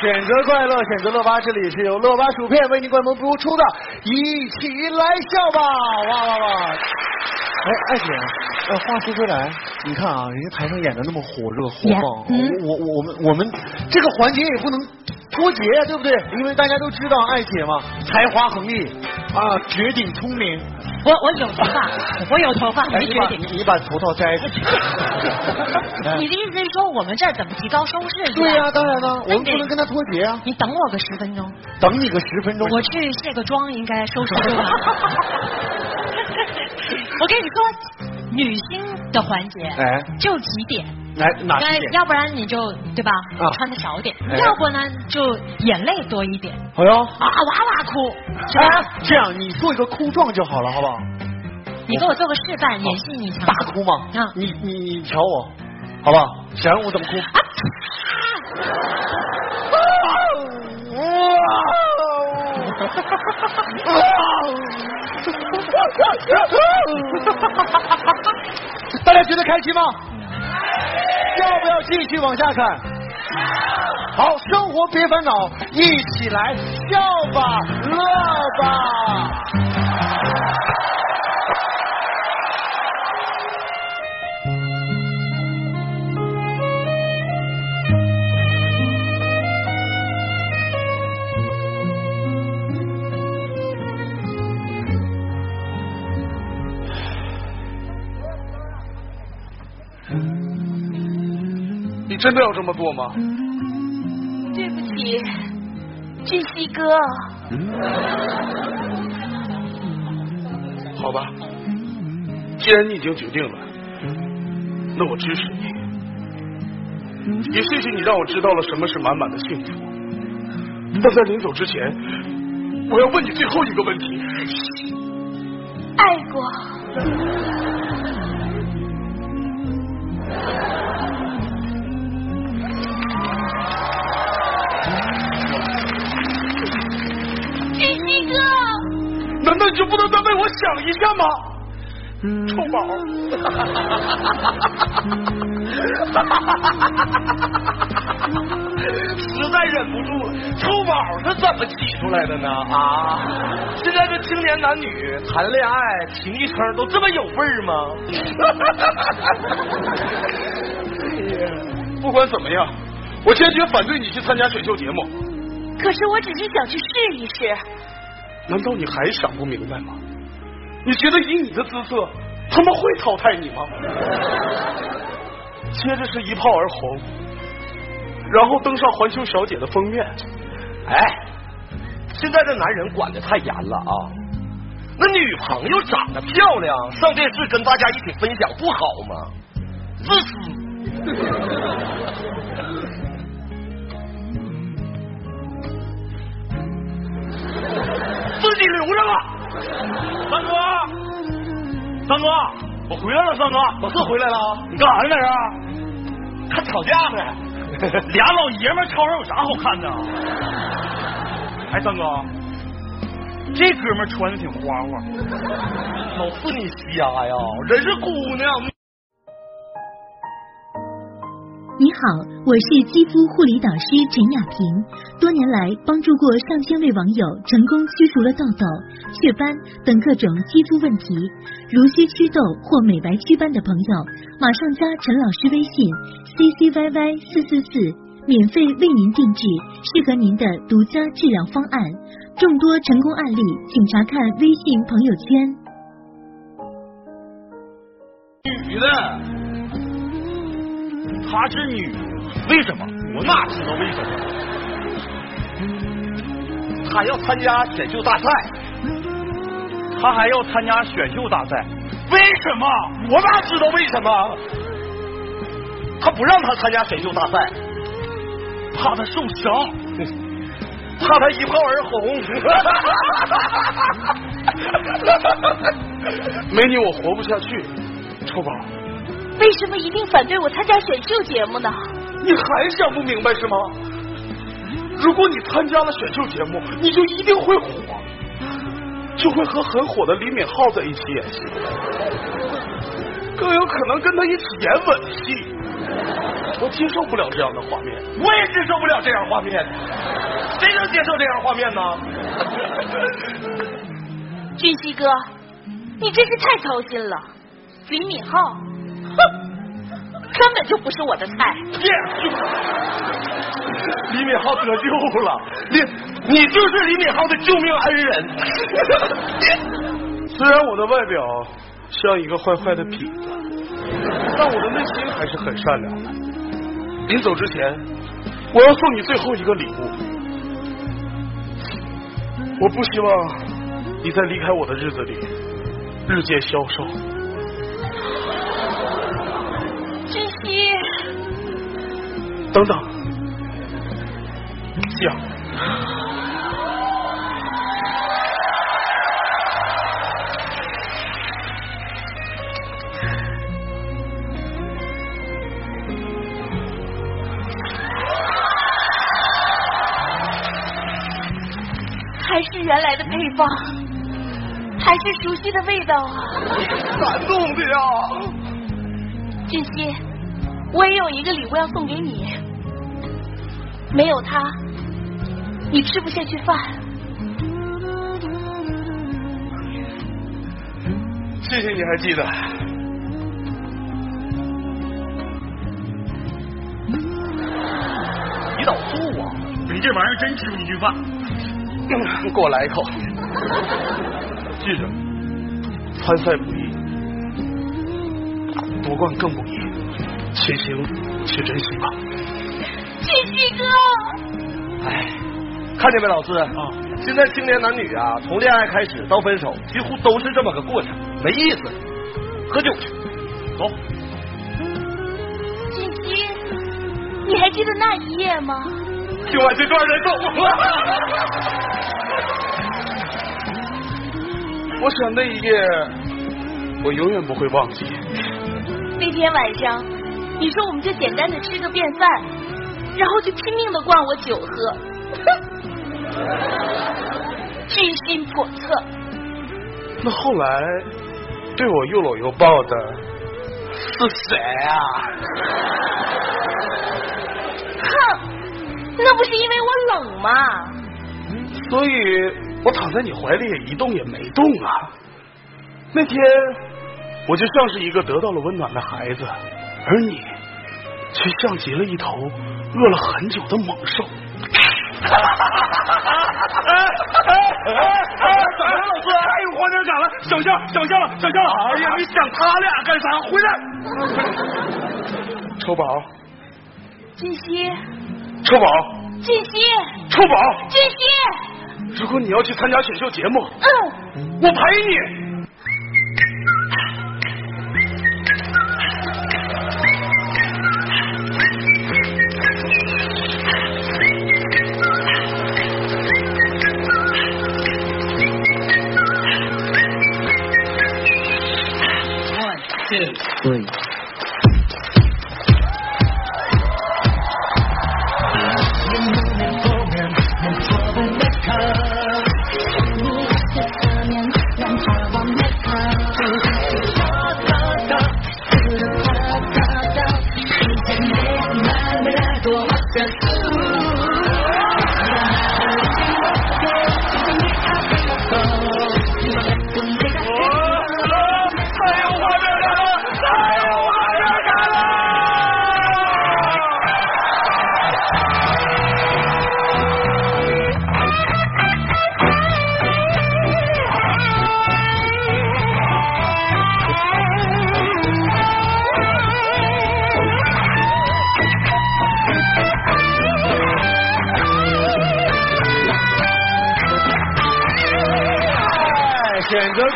选择快乐，选择乐吧，这里是由乐吧薯片为您冠名播出的，一起来笑吧！哇哇哇！哎，艾姐，呃，话说回来，你看啊，人家台上演的那么火热火爆，嗯我我我们我们这个环节也不能脱节呀，对不对？因为大家都知道艾姐嘛，才华横溢啊，绝顶聪明。我我有头发，我有头发，哎，你把头套摘下去。你的意思是说我们这儿怎么提高收视？率对呀、当然了，我们不能跟他脱节啊。你等我个十分钟，等你个十分钟。我去卸个妆，应该收视就完。我跟你说，女星的环节，哎，就几点，来哪几点？该要不然你就对吧，啊。穿的少点，哎。要不呢就眼泪多一点，哎呦，啊哇哇哭，是吧？哎，这样你做一个哭状就好了，好不好？你给我做个示范，演戏你尝大。哭吗？嗯。你你你瞧我，好不好？想让我怎么哭？啊大家觉得开心吗？要不要继续往下看？好，生活别烦恼，一起来笑吧，乐吧。你真的要这么做吗？对不起，俊熙哥。好吧，既然你已经决定了，那我支持你。也谢谢你让我知道了什么是满满的幸福。但在临走之前，我要问你最后一个问题：爱过。就不能再为我想一下吗？臭宝，实在忍不住了，臭宝是怎么起出来的呢？啊，现在这青年男女谈恋爱起昵称都这么有味儿吗？不管怎么样，我坚决反对你去参加选秀节目。可是我只是想去试一试。难道你还想不明白吗？你觉得以你的姿色，他们会淘汰你吗？接着是一炮而红，然后登上环球小姐的封面。哎，现在这男人管的太严了啊！那女朋友长得漂亮，上电视跟大家一起分享不好吗？自私。三哥，我回来了，三哥，我是回来了。你干啥呢在这儿？看吵架呢。俩老爷们吵吵有啥好看的？哎，三哥，这哥们穿的挺花花，老四你瞎呀，人是姑娘。你好，我是肌肤护理导师陈雅萍。多年来，帮助过上千位网友成功驱除了痘痘、雀斑等各种肌肤问题。如需祛痘或美白祛斑的朋友，马上加陈老师微信 c c y y 四四四，免费为您定制适合您的独家治疗方案。众多成功案例，请查看微信朋友圈。女的，她是女，为什么？我哪知道为什么？她要参加选秀大赛，她还要参加选秀大赛，为什么？我哪知道为什么？他不让她参加选秀大赛，怕她受伤，怕她一炮而红。美女我活不下去，臭宝，为什么一定反对我参加选秀节目呢？你还想不明白是吗？如果你参加了选秀节目，你就一定会火，就会和很火的李敏镐在一起演戏，更有可能跟他一起演吻戏。我接受不了这样的画面。我也接受不了这样画面，谁能接受这样画面呢？俊熙哥，你真是太操心了。李敏镐，哼，根本就不是我的菜。李敏镐得救了，你你就是李敏镐的救命恩人。虽然我的外表像一个坏坏的痞子，但我的内心还是很善良的。临走之前，我要送你最后一个礼物。我不希望你在离开我的日子里日渐消瘦。等等，讲。还是原来的配方，还是熟悉的味道啊！感动的呀！俊熙，我也有一个礼物要送给你，没有他，你吃不下去饭。谢谢你还记得。你倒醋啊！你这玩意儿真吃不进去饭。给我来一口。记着，参赛不易，夺冠更不易，且行且珍惜吧。俊熙哥，哎，看见没，老四啊？现在青年男女啊，从恋爱开始到分手，几乎都是这么个过程，没意思。喝酒去，走。俊熙，你还记得那一夜吗？听完这段人走。我想那一夜，我永远不会忘记。那天晚上，你说我们就简单的吃个便饭，然后就拼命的灌我酒喝，居心叵测。那后来对我又搂又抱的是谁啊？哼，那不是因为我冷吗？所以我躺在你怀里也一动也没动啊。那天我就像是一个得到了温暖的孩子，而你却像极了一头饿了很久的猛兽。哎哎哎！怎么了老师，太有画面感了，想象，想象了，想象了。哎呀，你想他俩干啥？回来！臭宝，俊熙，臭宝，俊熙，臭宝！俊熙，如果你要去参加选秀节目，嗯，我陪你。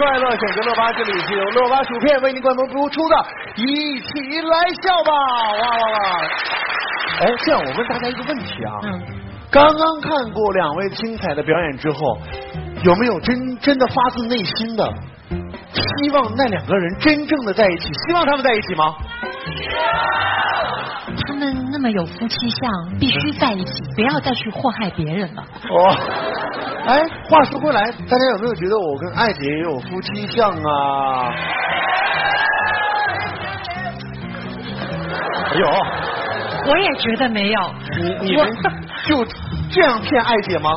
快乐，选择乐吧，这里是由乐吧薯片为您冠名播出的《一起来笑吧》，哇哇哇！哎，这样我问大家一个问题啊，嗯，刚刚看过两位精彩的表演之后，有没有真真的发自内心的希望那两个人真正的在一起？希望他们在一起吗？他们那么有夫妻相，必须在一起，不要再去祸害别人了。哦，哎，话说回来，大家有没有觉得我跟艾姐也有夫妻相啊？有，我也觉得没有。你你们就这样骗艾姐吗？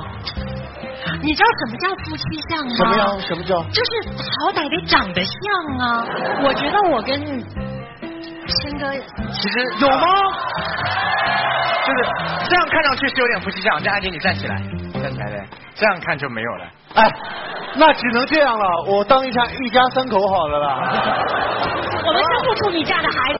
你知道什么叫夫妻相吗？什么呀？什么叫？就是好歹得长得像啊！我觉得我跟谦哥其实有吗？就是这样看上去是有点夫妻相，这艾姐你站起来，站起来对，这样看就没有了。哎，那只能这样了，我当一下一家三口好了啦。我们生不出你这样的孩子。